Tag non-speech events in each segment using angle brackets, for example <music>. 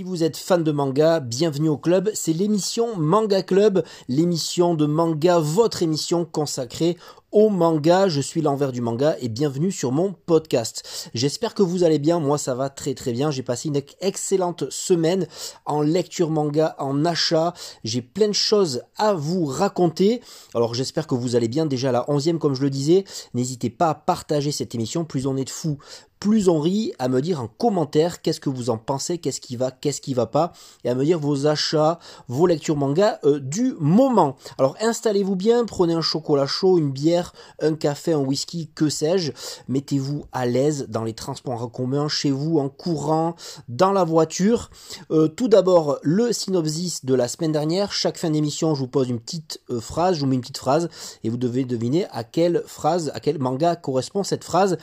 Si vous êtes fan de manga, bienvenue au club. C'est l'émission Manga Club, l'émission de manga, votre émission consacrée au manga, je suis l'envers du manga et bienvenue sur mon podcast. J'espère que vous allez bien, moi ça va très très bien, j'ai passé une excellente semaine en lecture manga, en achat, j'ai plein de choses à vous raconter. Alors j'espère que vous allez bien, déjà la onzième comme je le disais, n'hésitez pas à partager cette émission, plus on est de fous, plus on rit, à me dire en commentaire qu'est-ce que vous en pensez, qu'est-ce qui va, qu'est-ce qui va pas, et à me dire vos achats, vos lectures manga euh, du moment. Alors installez-vous bien, prenez un chocolat chaud, une bière, un café, un whisky, que sais-je, mettez-vous à l'aise dans les transports en commun, chez vous, en courant, dans la voiture. Euh, tout d'abord, le synopsis de la semaine dernière. Chaque fin d'émission, je vous pose une petite euh, phrase, je vous mets une petite phrase, et vous devez deviner à quelle phrase, à quel manga correspond cette phrase.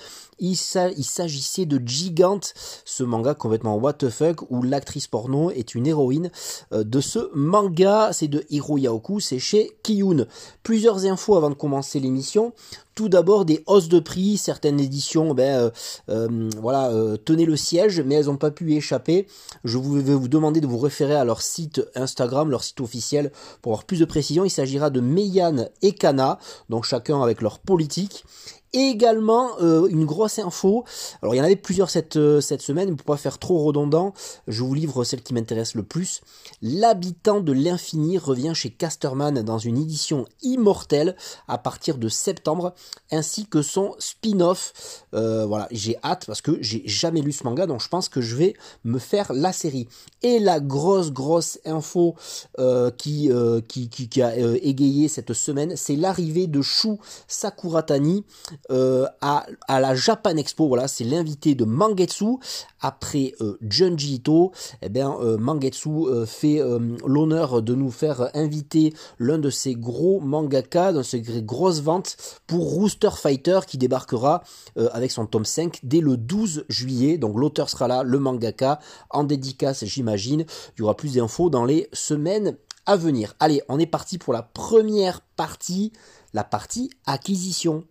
S'agissait de Gigante, ce manga complètement what fuck où l'actrice porno est une héroïne euh, de ce manga. C'est de Hiro Yaoku, c'est chez Kiyun. Plusieurs infos avant de commencer l'émission. Tout d'abord des hausses de prix, certaines éditions, ben euh, euh, voilà, tenaient le siège, mais elles n'ont pas pu y échapper. Je vais vous demander de vous référer à leur site Instagram, leur site officiel, pour avoir plus de précision. Il s'agira de Meian et Kana, donc chacun avec leur politique. Et également euh, une grosse info. Alors il y en avait plusieurs cette, euh, cette semaine, pour pas faire trop redondant, je vous livre celle qui m'intéresse le plus. L'habitant de l'infini revient chez Casterman dans une édition immortelle à partir de septembre, ainsi que son spin-off. Euh, voilà, j'ai hâte parce que j'ai jamais lu ce manga, donc je pense que je vais me faire la série. Et la grosse grosse info qui, qui, qui, qui, a égayé cette semaine, c'est l'arrivée de Shu Sakuratani euh, à, à, la Japan Expo. Voilà, c'est l'invité de Mangetsu. Après euh, Junji Ito, eh bien, euh, Mangetsu euh, fait l'honneur de nous faire inviter l'un de ses gros mangaka dans ses grosses ventes pour Rooster Fighter qui débarquera avec son tome 5 dès le 12 juillet. Donc l'auteur sera là, le mangaka, en dédicace j'imagine. Il y aura plus d'infos dans les semaines à venir. Allez, on est parti pour la première partie, la partie acquisition.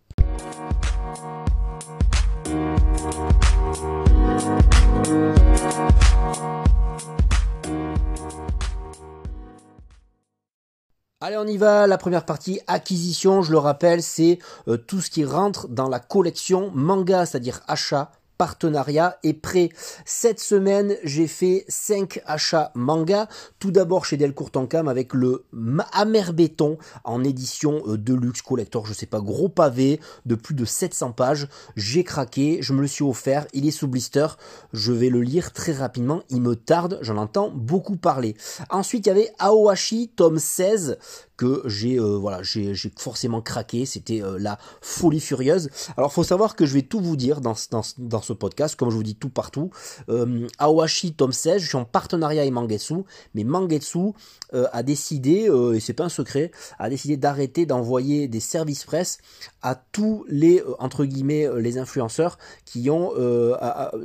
Allez, on y va. La première partie, acquisition, je le rappelle, c'est euh, tout ce qui rentre dans la collection manga, c'est-à-dire achat, partenariat est prêt. Cette semaine, j'ai fait 5 achats manga. Tout d'abord chez Delcourt Tancam avec le Amer Béton en édition euh, de luxe collector, je sais pas, gros pavé de plus de 700 pages. J'ai craqué, je me le suis offert, il est sous blister. Je vais le lire très rapidement, il me tarde, j'en entends beaucoup parler. Ensuite, il y avait Aohashi, tome 16, que j'ai euh, voilà j'ai forcément craqué. C'était euh, la folie furieuse. Alors faut savoir que je vais tout vous dire dans, dans, dans ce podcast. Comme je vous dis tout partout euh, Awashi tome 16 je suis en partenariat avec Mangetsu. Mais Mangetsu euh, a décidé et c'est pas un secret a décidé d'arrêter d'envoyer des services presse à tous les entre guillemets les influenceurs qui ont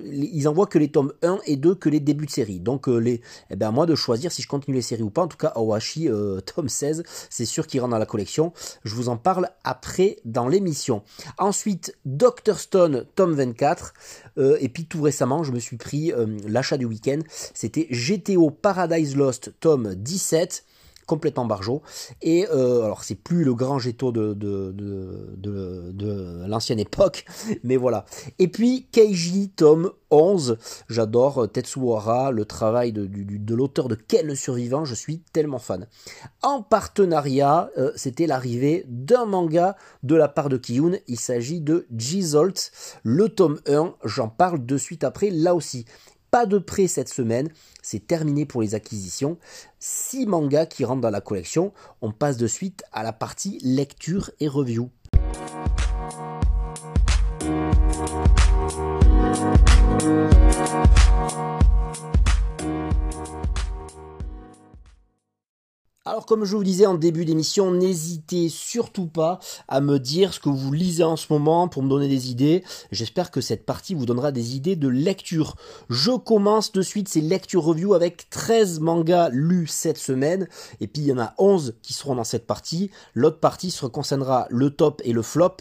ils envoient que les tomes 1 et 2 que les débuts de série. Donc les eh ben à moi de choisir si je continue les séries ou pas. En tout cas Awashi <laughs> tome 16 c'est sûr qu'il rentre dans la collection. Je vous en parle après dans l'émission. Ensuite, Doctor Stone, tome 24. Euh, et puis tout récemment, je me suis pris euh, l'achat du week-end. C'était GTO Paradise Lost, tome 17 complètement barjot. Et euh, alors c'est plus le grand Géto de, de, de, l'ancienne époque, <laughs> mais voilà. Et puis Keiji tome 11, j'adore Tetsuhara, le travail de, de, l'auteur de Quel survivant, je suis tellement fan. En partenariat, euh, c'était l'arrivée d'un manga de la part de Kiyun, il s'agit de Jizolt, le tome 1, j'en parle de suite après là aussi. Pas de prêt cette semaine, c'est terminé pour les acquisitions. 6 mangas qui rentrent dans la collection. On passe de suite à la partie lecture et review. Alors comme je vous disais en début d'émission, n'hésitez surtout pas à me dire ce que vous lisez en ce moment pour me donner des idées. J'espère que cette partie vous donnera des idées de lecture. Je commence de suite ces lectures review avec 13 mangas lus cette semaine. Et puis il y en a 11 qui seront dans cette partie. L'autre partie se concernera le top et le flop.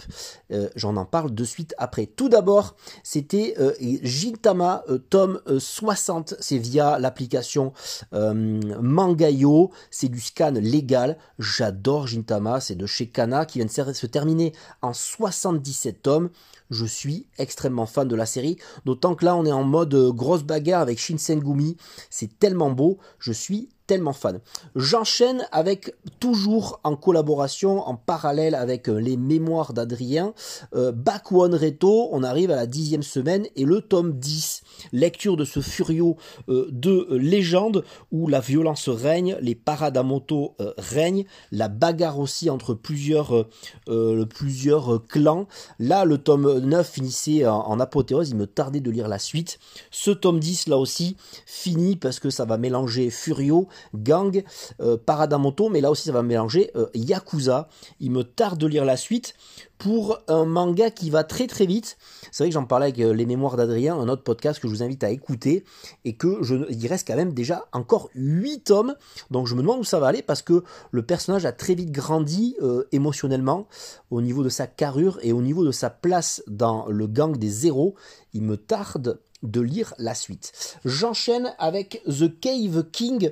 Euh, j'en en parle de suite après. Tout d'abord, c'était euh, Gintama euh, tome 60. C'est via l'application Mangayo. C'est du légal. J'adore Gintama, c'est de chez Kana qui vient de se terminer en 77 tomes. Je suis extrêmement fan de la série, d'autant que là on est en mode euh, grosse bagarre avec Shinsengumi. C'est tellement beau, je suis tellement fan. J'enchaîne avec toujours en collaboration, en parallèle avec euh, les mémoires d'Adrien, euh, Back One Reto, on arrive à la dixième semaine et le tome 10, lecture de ce furio euh, de légende où la violence règne, les parades moto règnent, la bagarre aussi entre plusieurs, clans. Là, le tome 9 finissait en, apothéose, il me tardait de lire la suite. Ce tome 10, là aussi, finit parce que ça va mélanger furio, Gang, euh, Paradamoto, mais là aussi ça va mélanger euh, Yakuza. Il me tarde de lire la suite pour un manga qui va très très vite. C'est vrai que j'en parlais avec euh, les mémoires d'Adrien, un autre podcast que je vous invite à écouter, et que il reste quand même déjà encore 8 tomes, donc je me demande où ça va aller parce que le personnage a très vite grandi émotionnellement au niveau de sa carrure et au niveau de sa place dans le gang des zéros. Il me tarde de lire la suite. J'enchaîne avec The Cave King,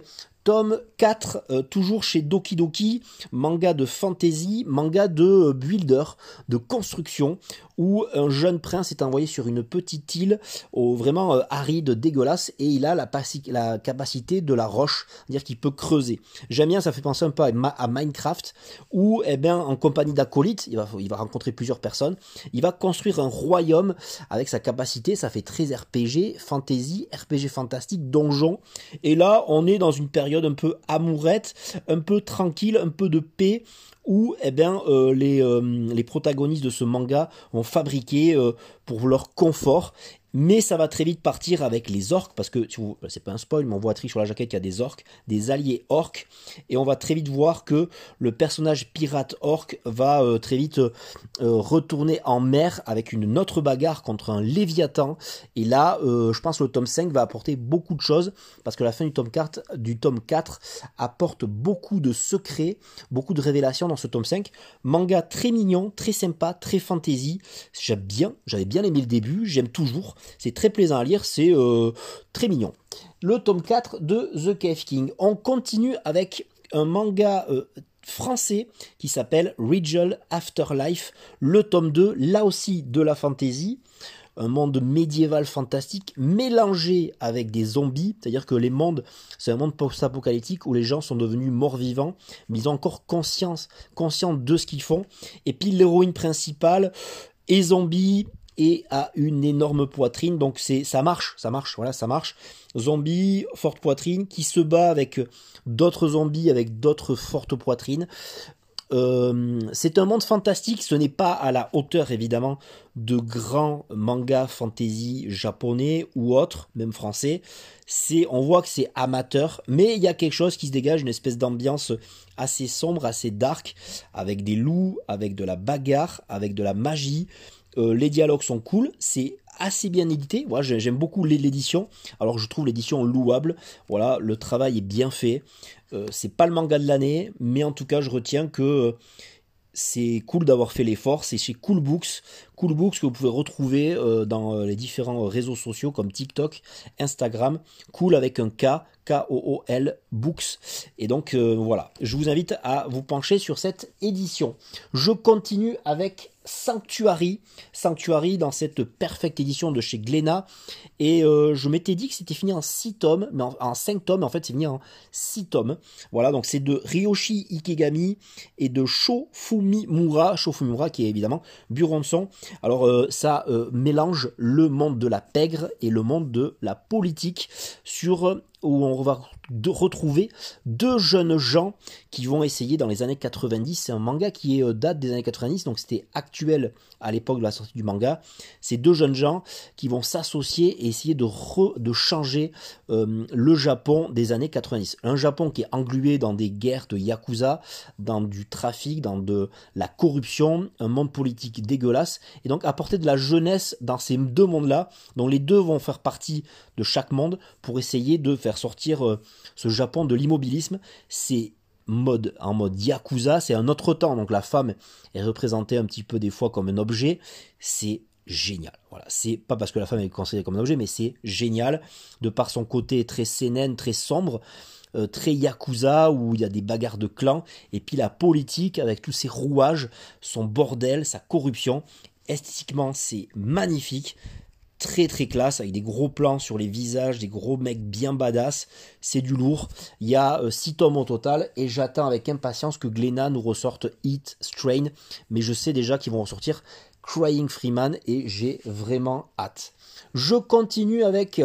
tome 4, euh, toujours chez Doki Doki, manga de fantasy, manga de builder, de construction, où un jeune prince est envoyé sur une petite île au vraiment euh, aride, dégueulasse, et il a la, capacité de la roche, c'est-à-dire qu'il peut creuser. J'aime bien, ça fait penser un peu à, Minecraft, où eh bien, en compagnie d'acolytes, il va, il va rencontrer plusieurs personnes, il va construire un royaume avec sa capacité, ça fait très RPG, fantasy, RPG fantastique, donjon, et là on est dans une période un peu amourette, un peu tranquille, un peu de paix, où eh bien, euh, les, euh, les, protagonistes de ce manga ont fabriqué euh, pour leur confort mais ça va très vite partir avec les orques, parce que c'est pas un spoil, mais on voit sur la jaquette qu'il y a des orques, des alliés orques, et on va très vite voir que le personnage pirate orque va euh, très vite euh, retourner en mer avec une autre bagarre contre un léviathan. Et là, euh, je pense que le tome 5 va apporter beaucoup de choses, parce que la fin du tome 4, du tome 4 apporte beaucoup de secrets, beaucoup de révélations dans ce tome 5. Manga très mignon, très sympa, très fantasy. J'aime bien, j'avais bien aimé le début, j'aime toujours. C'est très plaisant à lire, c'est euh, très mignon. Le tome 4 de The Cave King. On continue avec un manga euh, français qui s'appelle Regal Afterlife. Le tome 2, là aussi de la fantasy un monde médiéval fantastique mélangé avec des zombies, c'est-à-dire que les mondes, c'est un monde post-apocalyptique où les gens sont devenus morts-vivants, mais ils ont encore conscience, conscients de ce qu'ils font. Et puis l'héroïne principale est zombie, et a une énorme poitrine. Donc c'est ça marche, ça marche, voilà, ça marche. Zombie, forte poitrine, qui se bat avec d'autres zombies avec d'autres fortes poitrines. Euh, c'est un monde fantastique, ce n'est pas à la hauteur évidemment de grands mangas fantasy japonais ou autres, même français. C'est, on voit que c'est amateur, mais il y a quelque chose qui se dégage, une espèce d'ambiance assez sombre, assez dark, avec des loups, avec de la bagarre, avec de la magie. Euh, les dialogues sont cool, c'est assez bien édité. Moi, j'aime beaucoup l'édition. Alors, je trouve l'édition louable. Voilà, le travail est bien fait. Euh, c'est pas le manga de l'année, mais en tout cas, je retiens que euh, c'est cool d'avoir fait l'effort. C'est chez Cool Books. Cool Books que vous pouvez retrouver dans les différents réseaux sociaux comme TikTok, Instagram. Cool avec un K, K-O-O-L Books. Et donc voilà, je vous invite à vous pencher sur cette édition. Je continue avec Sanctuary, Sanctuary dans cette perfecte édition de chez Glénat. Et euh, je m'étais dit que c'était fini en 6 tomes, mais en, 5 tomes, en fait c'est fini en 6 tomes. Voilà, donc c'est de Ryoshi Ikegami et de Shofumimura, Shofumimura qui est évidemment Buron de son. Alors euh, ça euh, mélange le monde de la pègre et le monde de la politique sur où on va de retrouver deux jeunes gens qui vont essayer dans les années 90. C'est un manga qui est, euh, date des années 90, donc c'était actuel à l'époque de la sortie du manga. C'est deux jeunes gens qui vont s'associer et essayer de, de changer euh, le Japon des années 90. Un Japon qui est englué dans des guerres de yakuza, dans du trafic, dans de la corruption, un monde politique dégueulasse, et donc apporter de la jeunesse dans ces deux mondes-là, dont les deux vont faire partie de chaque monde pour essayer de faire sortir euh, ce Japon de l'immobilisme. C'est mode en mode yakuza, c'est un autre temps. Donc la femme est représentée un petit peu des fois comme un objet. C'est génial. Voilà, c'est pas parce que la femme est considérée comme un objet, mais c'est génial de par son côté très sénène, très sombre. Euh, très yakuza où il y a des bagarres de clans et puis la politique avec tous ses rouages, son bordel, sa corruption. Esthétiquement, c'est magnifique très très classe avec des gros plans sur les visages, des gros mecs bien badass. C'est du lourd. Il y a 6 euh, tomes au total et j'attends avec impatience que Glenna nous ressorte Heat Strain. Mais je sais déjà qu'ils vont ressortir Crying Freeman et j'ai vraiment hâte. Je continue avec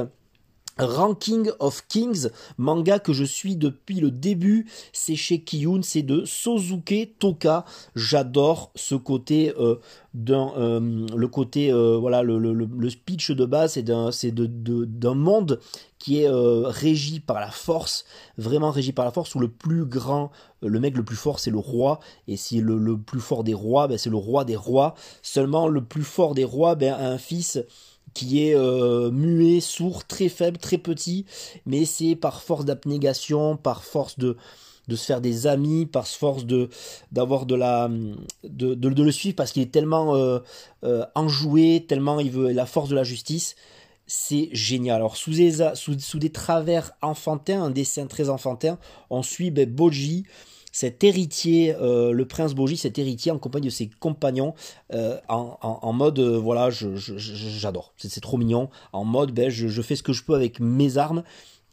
Ranking of Kings, manga que je suis depuis le début, c'est chez Kiyun, c'est de Sozuke Toka. J'adore ce côté euh, d'un euh, le côté euh, voilà le, le, speech de base c'est d'un c'est de, d'un monde qui est régi par la force, vraiment régi par la force où le plus grand le mec le plus fort c'est le roi et si le, le plus fort des rois ben, c'est le roi des rois. Seulement le plus fort des rois ben, un fils qui est euh, muet, sourd, très faible, très petit, mais c'est par force d'abnégation, par force de, de se faire des amis, par force de d'avoir de la de, de, le suivre parce qu'il est tellement euh, euh, enjoué, tellement il veut la force de la justice. C'est génial. Alors sous des, sous, des travers enfantins, un dessin très enfantin, on suit ben, Boji, cet héritier, euh, le prince Boji, cet héritier en compagnie de ses compagnons, euh, en, mode, euh, voilà, j'adore, c'est trop mignon, en mode, ben, je, fais ce que je peux avec mes armes,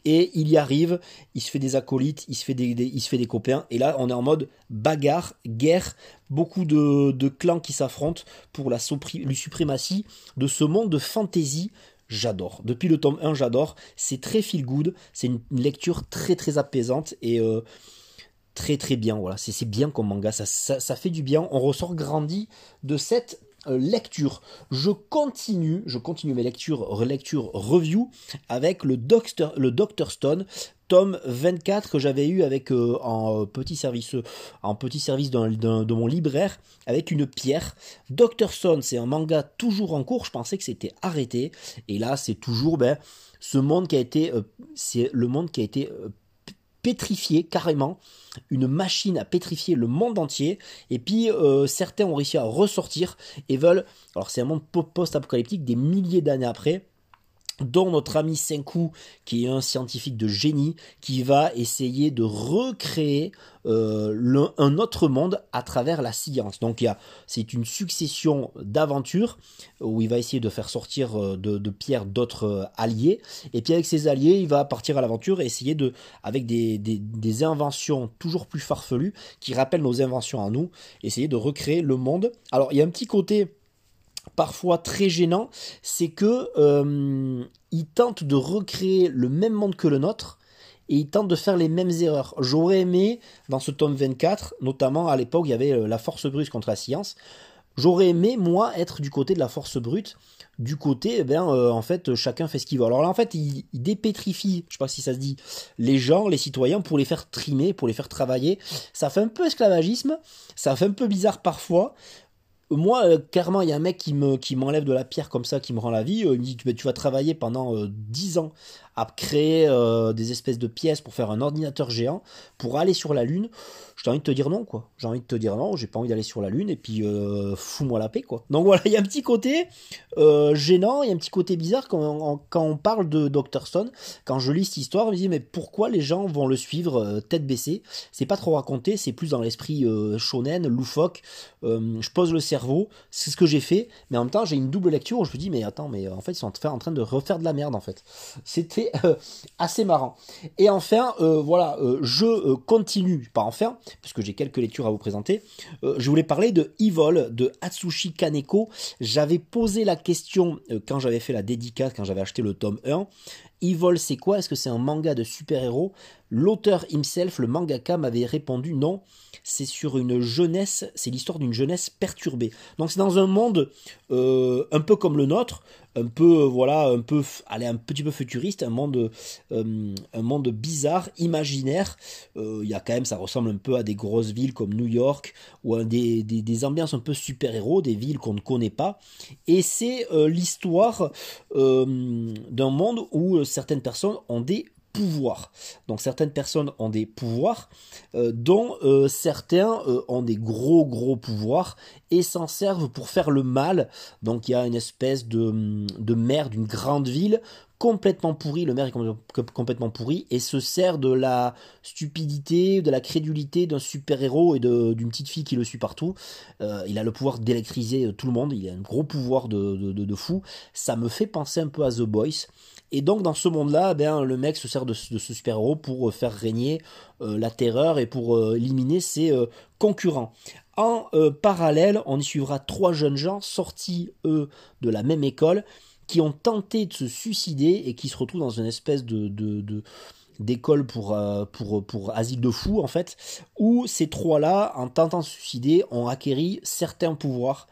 et il y arrive, il se fait des acolytes, il se fait des, il se fait des copains, et là on est en mode bagarre, guerre, beaucoup de, clans qui s'affrontent pour la, suprématie de ce monde de fantasy. J'adore. Depuis le tome 1, j'adore. C'est très feel good, c'est une, lecture très très apaisante. Et très très bien. Voilà, c'est bien comme manga, ça, ça, fait du bien. On ressort grandi de cette euh, lecture. Je continue, je continue mes lectures, relectures, review avec le Doctor, le Doctor Stone, tome 24 que j'avais eu avec euh, en petit service, en petit service de mon libraire avec une pierre. Doctor Stone, c'est un manga toujours en cours. Je pensais que c'était arrêté et là c'est toujours ben ce monde qui a été, euh, c'est le monde qui a été pétrifié carrément, une machine à pétrifier le monde entier. Et puis euh, certains ont réussi à ressortir et veulent, alors c'est un monde post-apocalyptique des milliers d'années après, dont notre ami Senku, qui est un scientifique de génie, qui va essayer de recréer euh, un autre monde à travers la science. Donc c'est une succession d'aventures où il va essayer de faire sortir euh, de, Pierre d'autres euh, alliés, et puis avec ses alliés, il va partir à l'aventure et essayer de, avec des, des inventions toujours plus farfelues, qui rappellent nos inventions à nous, essayer de recréer le monde. Alors il y a un petit côté parfois très gênant, c'est que euh, tente de recréer le même monde que le nôtre et il tente de faire les mêmes erreurs. J'aurais aimé, dans ce tome 24, notamment à l'époque, il y avait euh, la force brute contre la science. J'aurais aimé, moi, être du côté de la force brute. Du côté, eh euh, en fait, chacun fait ce qu'il veut. Alors là, en fait, il, il, dépétrifie, je sais pas si ça se dit, les gens, les citoyens, pour les faire trimer, pour les faire travailler. Ça fait un peu esclavagisme, ça fait un peu bizarre parfois moi, euh, clairement, il y a un mec qui me qui m'enlève de la pierre comme ça, qui me rend la vie. Euh, il me dit tu vas travailler pendant euh, 10 ans à créer euh, des espèces de pièces pour faire un ordinateur géant pour aller sur la Lune, j'ai envie de te dire non, quoi. J'ai envie de te dire non, j'ai pas envie d'aller sur la Lune et puis euh, fous-moi la paix, quoi. Donc voilà, il y a un petit côté euh, gênant, il y a un petit côté bizarre quand on, quand on parle de Dr. Stone. Quand je lis cette histoire, je me dis mais pourquoi les gens vont le suivre tête baissée? C'est pas trop raconté, c'est plus dans l'esprit shonen, loufoque. je pose le cerveau, c'est ce que j'ai fait, mais en même temps j'ai une double lecture où je me dis mais attends, mais en fait ils sont en train de refaire de la merde en fait. C'était euh, assez marrant. Et enfin, euh, voilà, euh, je continue, pas enfin, puisque j'ai quelques lectures à vous présenter. je voulais parler de Evil de Atsushi Kaneko. J'avais posé la question quand j'avais fait la dédicace, quand j'avais acheté le tome 1. Evil, c'est quoi? Est-ce que c'est un manga de super-héros? L'auteur himself, le mangaka, m'avait répondu non, c'est sur une jeunesse, c'est l'histoire d'une jeunesse perturbée. Donc c'est dans un monde euh, un peu comme le nôtre, un peu voilà, un peu allez, un petit peu futuriste, un monde euh, un monde bizarre, imaginaire. Euh, il y a quand même, ça ressemble un peu à des grosses villes comme New York ou à des, des, des ambiances un peu super-héros, des villes qu'on ne connaît pas. Et c'est l'histoire d'un monde où certaines personnes ont des Donc certaines personnes ont des pouvoirs, euh, dont euh, certains euh, ont des gros gros pouvoirs et s'en servent pour faire le mal. Donc il y a une espèce de, de maire d'une grande ville complètement pourri, le maire est complètement pourri, et se sert de la stupidité, de la crédulité d'un super-héros et d'une petite fille qui le suit partout. il a le pouvoir d'électriser tout le monde, il a un gros pouvoir de, de, fou. Ça me fait penser un peu à The Boys. Et donc dans ce monde-là, ben, le mec se sert de, ce super-héros pour euh, faire régner euh, la terreur et pour euh, éliminer ses concurrents. En parallèle, on y suivra trois jeunes gens sortis, eux, de la même école, qui ont tenté de se suicider et qui se retrouvent dans une espèce de, de, d'école pour, pour, asile de fous, en fait, où ces trois-là, en tentant de se suicider, ont acquéri certains pouvoirs.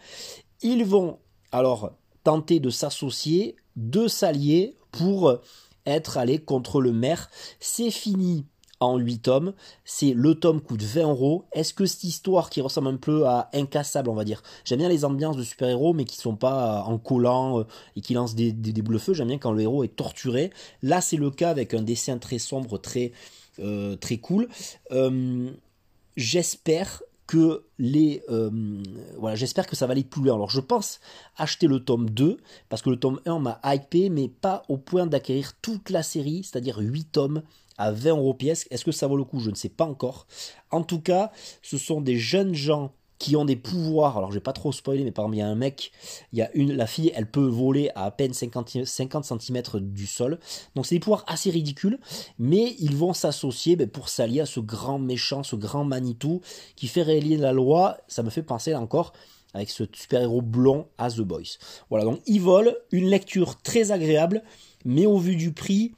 Ils vont alors tenter de s'associer, de s'allier pour être allé contre le maire. C'est fini en 8 tomes. C'est le tome coûte 20 euros. Est-ce que cette histoire qui ressemble un peu à Incassable, on va dire, j'aime bien les ambiances de super-héros, mais qui sont pas en collant euh, et qui lancent des, des, boules feu. J'aime bien quand le héros est torturé. Là, c'est le cas avec un dessin très sombre, très euh, cool. Euh, j'espère que les euh, j'espère que ça va aller plus loin alors je pense acheter le tome 2 parce que le tome 1 m'a hypé mais pas au point d'acquérir toute la série c'est à dire 8 tomes à 20 euros pièce est-ce que ça vaut le coup? Je ne sais pas encore en tout cas ce sont des jeunes gens qui ont des pouvoirs. Alors, je vais pas trop spoiler, mais parmi il y a un mec, il y a une, la fille, elle peut voler à peine 50, 50 cm du sol. Donc, c'est des pouvoirs assez ridicules, mais ils vont s'associer ben, pour s'allier à ce grand méchant, ce grand Manitou qui fait réaliser la loi. Ça me fait penser encore avec ce super-héros blond à The Boys. Voilà, donc ils volent, une lecture très agréable, mais au vu du prix,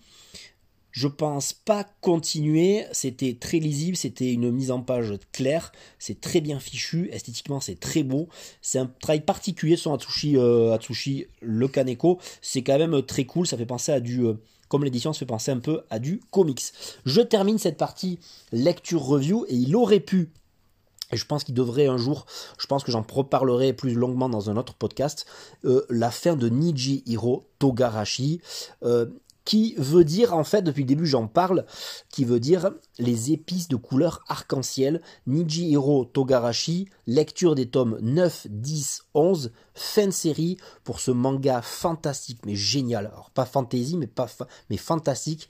je pense pas continuer. C'était très lisible, c'était une mise en page claire, c'est très bien fichu, esthétiquement c'est très beau. C'est un travail particulier sur Atsushi, euh, Atsushi le Kaneko. C'est quand même très cool, ça fait penser à du. Euh, comme l'édition se fait penser un peu à du comics. Je termine cette partie lecture review et il aurait pu et je pense qu'il devrait un jour, je pense que j'en reparlerai plus longuement dans un autre podcast, euh, la fin de Niji Hiro Togarashi. Qui veut dire, en fait, depuis le début j'en parle, qui veut dire les épices de couleur arc-en-ciel, Nijihiro Togarashi, lecture des tomes 9, 10, 11, fin de série pour ce manga fantastique, mais génial, alors pas fantasy, mais, pas fantastique,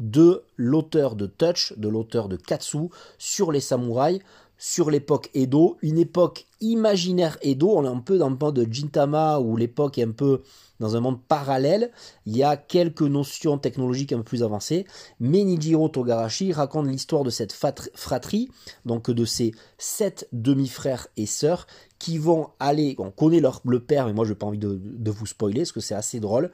de l'auteur de Touch, de l'auteur de Katsu, sur les samouraïs, sur l'époque Edo, une époque imaginaire Edo, on est un peu dans le mode de Jintama où l'époque est un peu dans un monde parallèle, il y a quelques notions technologiques un peu plus avancées, mais Nijiro Togarashi raconte l'histoire de cette fratrie, donc de ces sept demi-frères et sœurs qui vont aller, on connaît leur, le père, mais moi je n'ai pas envie de, de vous spoiler, parce que c'est assez drôle,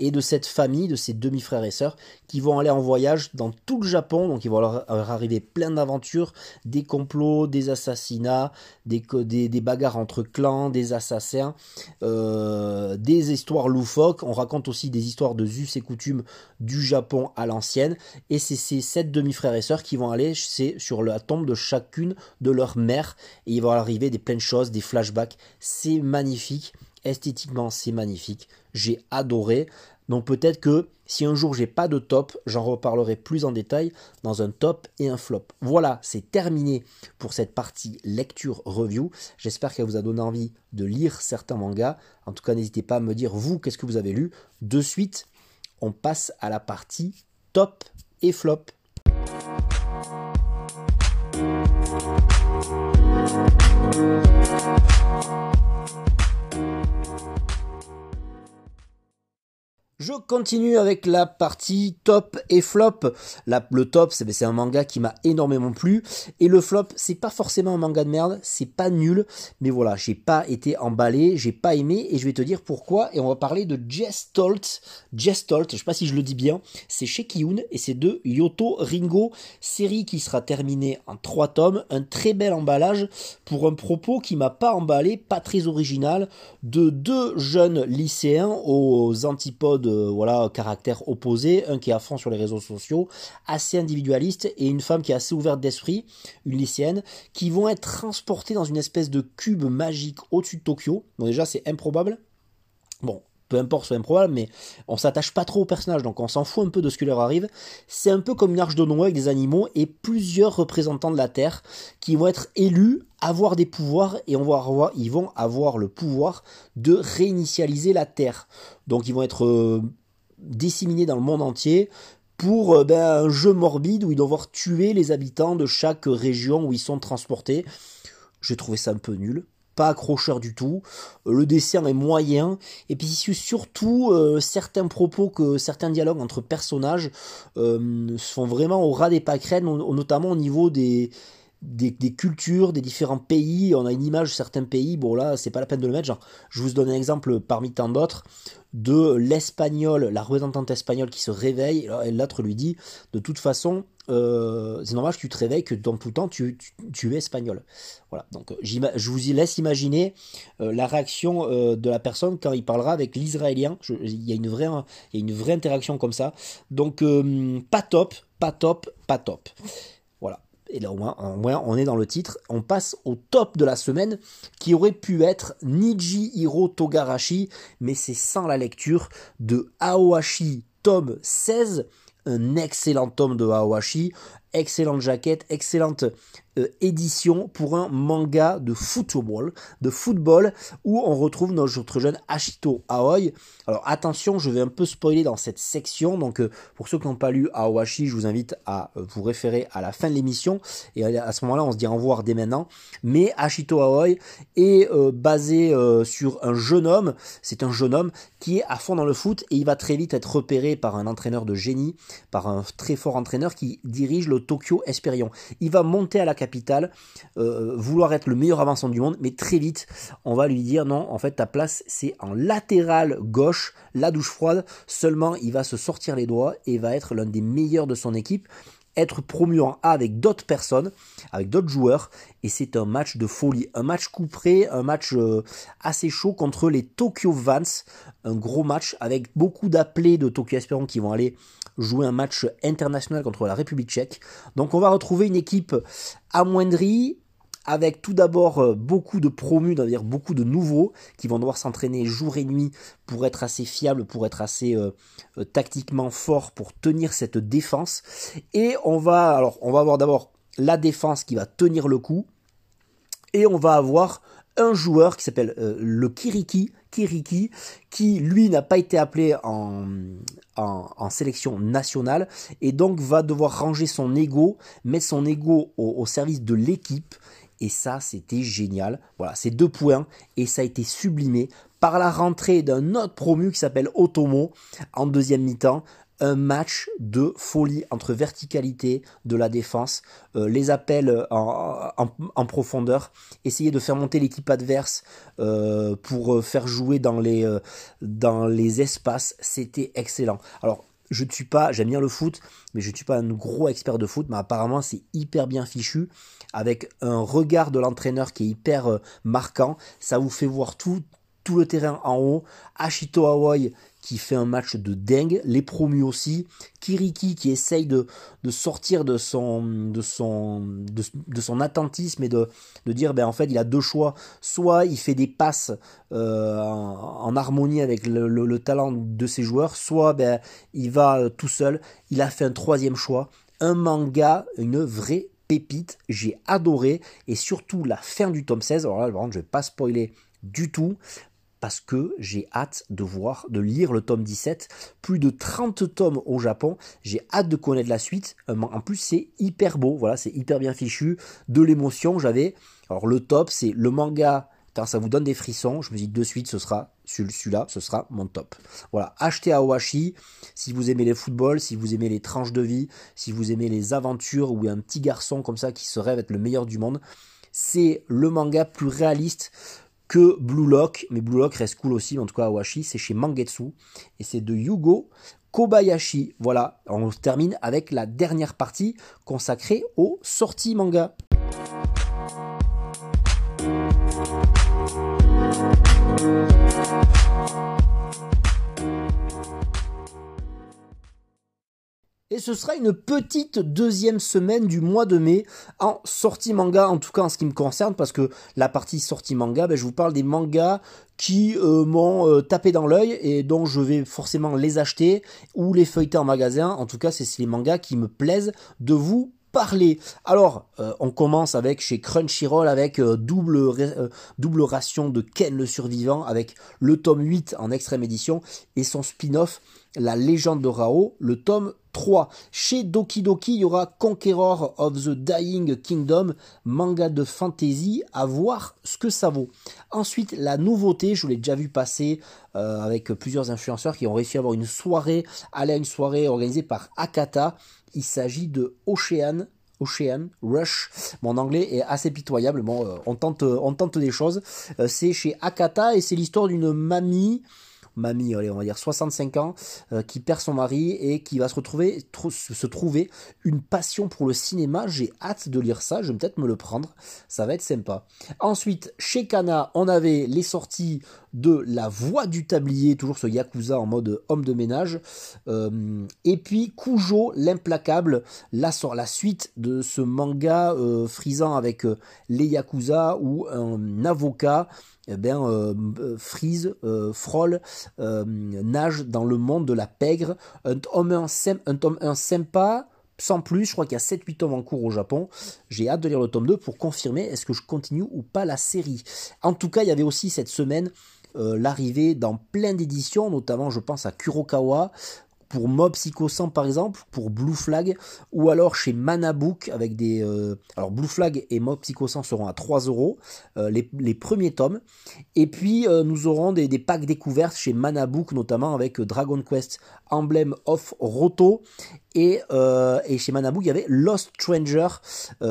et de cette famille, de ces demi-frères et sœurs, qui vont aller en voyage dans tout le Japon. Donc il va leur arriver plein d'aventures, des complots, des assassinats, des, des, bagarres entre clans, des assassins, euh, des histoires loufoques. On raconte aussi des histoires de us et coutumes du Japon à l'ancienne. Et c'est ces sept demi-frères et sœurs qui vont aller sur la tombe de chacune de leurs mères. Et il va arriver des pleines choses, des flashbacks. C'est magnifique. Esthétiquement, c'est magnifique. J'ai adoré. Donc peut-être que si un jour j'ai pas de top, j'en reparlerai plus en détail dans un top et un flop. Voilà, c'est terminé pour cette partie lecture review. J'espère qu'elle vous a donné envie de lire certains mangas. En tout cas, n'hésitez pas à me dire vous qu'est-ce que vous avez lu. De suite, on passe à la partie top et flop. Je continue avec la partie top et flop. le top, c'est un manga qui m'a énormément plu. Et le flop, c'est pas forcément un manga de merde, c'est pas nul. Mais voilà, j'ai pas été emballé, j'ai pas aimé. Et je vais te dire pourquoi. Et on va parler de Gestalt. Gestalt, je sais pas si je le dis bien. C'est chez Kiyun et c'est de Yoto Ringo. Série qui sera terminée en trois tomes. Un très bel emballage pour un propos qui m'a pas emballé, pas très original. De deux jeunes lycéens aux antipodes voilà, caractère opposé, un qui est à fond sur les réseaux sociaux, assez individualiste, et une femme qui est assez ouverte d'esprit, une lycéenne, qui vont être transportés dans une espèce de cube magique au-dessus de Tokyo. Bon déjà c'est improbable. Bon, peu importe, c'est improbable, mais on s'attache pas trop au personnage, donc on s'en fout un peu de ce qui leur arrive. C'est un peu comme une arche de Noé avec des animaux et plusieurs représentants de la Terre qui vont être élus, avoir des pouvoirs, et on va avoir, ils vont avoir le pouvoir de réinitialiser la Terre. Donc ils vont être euh, disséminés dans le monde entier pour euh, ben, un jeu morbide où ils doivent tuer les habitants de chaque région où ils sont transportés. J'ai trouvé ça un peu nul pas accrocheur du tout. Euh, le dessin est moyen. Et puis surtout euh, certains propos, que certains dialogues entre personnages euh, sont vraiment au ras des pâquerettes, notamment au niveau des, des, cultures, des différents pays. On a une image de certains pays. Bon là, c'est pas la peine de le mettre. Je vous donne un exemple parmi tant d'autres de l'espagnol, la représentante espagnole qui se réveille. Et l'autre lui dit, de toute façon, euh, c'est normal que tu te réveilles, que dans tout le temps tu, es espagnol. Voilà. Donc, je vous y laisse imaginer euh, la réaction euh, de la personne quand il parlera avec l'israélien. Il y vraie, il y a une vraie interaction comme ça. Donc, pas top, pas top, pas top et là au moins, on est dans le titre, on passe au top de la semaine, qui aurait pu être Niji Hiro Togarashi, mais c'est sans la lecture de Aohashi tome 16, un excellent tome de Aohashi, excellente jaquette, excellente euh, édition pour un manga de football, de football, où on retrouve notre jeune Ashito Aoi. Alors attention, je vais un peu spoiler dans cette section, donc euh, pour ceux qui n'ont pas lu Aoashi, je vous invite à euh, vous référer à la fin de l'émission, et à, ce moment-là, on se dit au revoir dès maintenant. Mais Ashito Aoi est basé sur un jeune homme, c'est un jeune homme qui est à fond dans le foot, et il va très vite être repéré par un entraîneur de génie, par un très fort entraîneur qui dirige le Tokyo Esperion. Il va monter à la capitale, euh, vouloir être le meilleur avançant du monde, mais très vite, on va lui dire non, en fait, ta place, c'est en latéral gauche, la douche froide. Seulement, il va se sortir les doigts et va être l'un des meilleurs de son équipe être promu en A avec d'autres personnes, avec d'autres joueurs, et c'est un match de folie, un match couperé, un match euh, assez chaud contre les Tokyo Vans, un gros match avec beaucoup d'appelés de Tokyo Esperon qui vont aller jouer un match international contre la République tchèque. Donc on va retrouver une équipe amoindrie, avec tout d'abord euh, beaucoup de promus, c'est-à-dire beaucoup de nouveaux qui vont devoir s'entraîner jour et nuit pour être assez fiables, pour être assez euh, euh, tactiquement forts, pour tenir cette défense. Et on va, alors, on va avoir d'abord la défense qui va tenir le coup, et on va avoir un joueur qui s'appelle le Kiriki, Kiriki, qui lui n'a pas été appelé en, en, sélection nationale et donc va devoir ranger son ego, mettre son ego au service de l'équipe et ça, c'était génial. Voilà, c'est deux points. Et ça a été sublimé par la rentrée d'un autre promu qui s'appelle Otomo en deuxième mi-temps. Un match de folie entre verticalité de la défense, euh, les appels en, profondeur, essayer de faire monter l'équipe adverse euh, pour euh, faire jouer dans les, dans les espaces, c'était excellent. Alors je ne suis pas, j'aime bien le foot, mais je ne suis pas un gros expert de foot, mais apparemment c'est hyper bien fichu, avec un regard de l'entraîneur qui est hyper euh, marquant. Ça vous fait voir tout, tout le terrain en haut. Ashito Aoi qui fait un match de dingue, les promus aussi, Kiriki qui essaye de, sortir de son, attentisme et de, de dire ben en fait il a deux choix, soit il fait des passes euh, en, harmonie avec le, le, talent de ses joueurs, soit ben, il va euh, tout seul, il a fait un troisième choix, un manga, une vraie pépite, j'ai adoré, et surtout la fin du tome 16, alors là je vais pas spoiler du tout, parce que j'ai hâte de voir, de lire le tome 17. Plus de 30 tomes au Japon. J'ai hâte de connaître la suite. Euh, en plus, c'est hyper beau. Voilà, c'est hyper bien fichu. De l'émotion, j'avais. Alors, le top, c'est le manga. Quand ça vous donne des frissons, je me dis de suite, ce sera celui-là, ce sera mon top. Voilà, achetez Awashi si vous aimez les footballs, si vous aimez les tranches de vie, si vous aimez les aventures ou un petit garçon comme ça qui se rêve être le meilleur du monde. C'est le manga plus réaliste que Blue Lock, mais Blue Lock reste cool aussi, en tout cas Awashi, c'est chez Mangetsu, et c'est de Yugo Kobayashi. Voilà, on termine avec la dernière partie consacrée aux sorties manga. Et ce sera une petite deuxième semaine du mois de mai en sortie manga, en tout cas en ce qui me concerne, parce que la partie sortie manga, ben, je vous parle des mangas qui euh, m'ont euh, tapé dans l'œil et dont je vais forcément les acheter ou les feuilleter en magasin. En tout cas, c'est les mangas qui me plaisent de vous parler. Alors, euh, on commence avec chez Crunchyroll avec double, double ration de Ken le survivant avec le tome 8 en extrême édition et son spin-off La légende de Rao, le tome 3. Chez Doki Doki, il y aura Conqueror of the Dying Kingdom, manga de fantasy, à voir ce que ça vaut. Ensuite, la nouveauté, je vous l'ai déjà vu passer euh, avec plusieurs influenceurs qui ont réussi à avoir une soirée, aller à une soirée organisée par Akata. Il s'agit de Ocean, Ocean Rush. Mon anglais est assez pitoyable. Bon, euh, on tente, des choses. Euh, c'est chez Akata et c'est l'histoire d'une mamie mamie, allez, on va dire 65 ans, euh, qui perd son mari et qui va se retrouver se trouver une passion pour le cinéma. J'ai hâte de lire ça, je vais peut-être me le prendre, ça va être sympa. Ensuite, chez Kana, on avait les sorties de La Voix du Tablier, toujours ce Yakuza en mode homme de ménage. Euh, et puis Kujo, l'implacable, sort la suite de ce manga euh, frisant avec les Yakuza où un avocat eh bien, euh, euh, frise, euh, frôle, nage dans le monde de la pègre. Un tome 1, un tome 1 sympa, sans plus, je crois qu'il y a 7-8 tomes en cours au Japon. J'ai hâte de lire le tome 2 pour confirmer est-ce que je continue ou pas la série. En tout cas, il y avait aussi cette semaine l'arrivée dans plein d'éditions, notamment je pense à Kurokawa, pour Mob Psycho 100 par exemple, pour Blue Flag, ou alors chez Manabook avec des... Euh, alors Blue Flag et Mob Psycho 100 seront à 3 euros, euh, les, premiers tomes. Et puis euh, nous aurons des, packs découvertes chez Manabook, notamment avec Dragon Quest Emblem of Roto. Et, et chez Manabook, il y avait Lost Stranger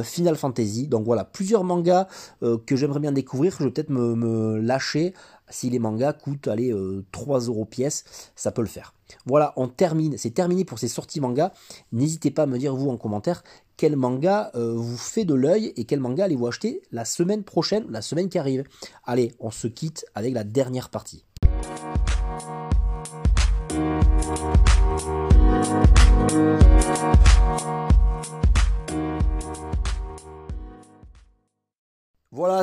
Final Fantasy. Donc voilà, plusieurs mangas que j'aimerais bien découvrir. Je vais peut-être me, me lâcher si les mangas coûtent allez, 3 euros pièce, ça peut le faire. Voilà, on termine, c'est terminé pour ces sorties manga. N'hésitez pas à me dire vous en commentaire quel manga euh, vous fait de l'œil et quel manga allez-vous acheter la semaine prochaine, la semaine qui arrive. Allez, on se quitte avec la dernière partie.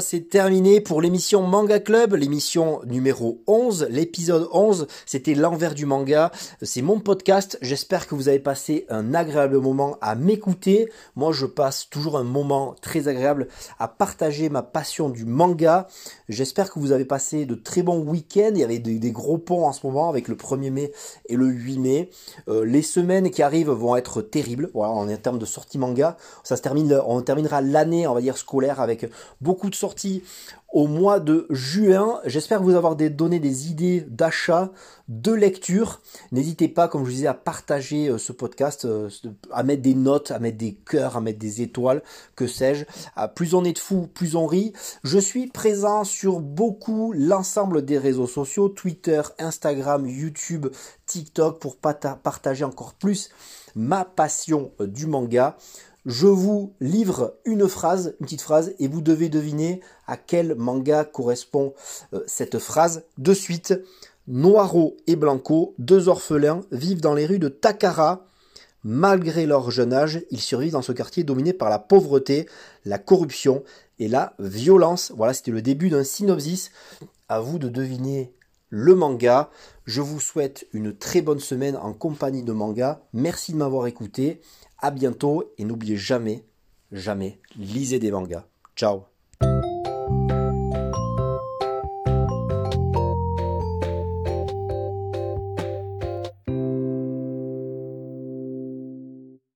C'est terminé pour l'émission Manga Club, l'émission numéro 11, l'épisode 11, c'était l'envers du manga, c'est mon podcast, j'espère que vous avez passé un agréable moment à m'écouter, moi je passe toujours un moment très agréable à partager ma passion du manga, j'espère que vous avez passé de très bons week-ends, il y avait des, gros ponts en ce moment avec le 1er mai et le 8 mai, euh, les semaines qui arrivent vont être terribles, voilà, en termes de sortie manga, ça se termine, on terminera l'année, on va dire scolaire avec beaucoup de sorties au mois de juin. J'espère vous avoir donné des idées d'achat, de lecture. N'hésitez pas, comme je vous disais, à partager euh, ce podcast, euh, à mettre des notes, à mettre des cœurs, à mettre des étoiles, que sais-je. Plus on est de fous, plus on rit. Je suis présent sur beaucoup l'ensemble des réseaux sociaux, Twitter, Instagram, YouTube, TikTok, pour partager encore plus ma passion euh, du manga. Je vous livre une phrase, une petite phrase, et vous devez deviner à quel manga correspond euh, cette phrase. De suite, Noiro et Blanco, deux orphelins, vivent dans les rues de Takara. Malgré leur jeune âge, ils survivent dans ce quartier dominé par la pauvreté, la corruption et la violence. Voilà, c'était le début d'un synopsis. À vous de deviner le manga. Je vous souhaite une très bonne semaine en compagnie de manga. Merci de m'avoir écouté à bientôt et n'oubliez jamais, jamais, lisez des mangas. Ciao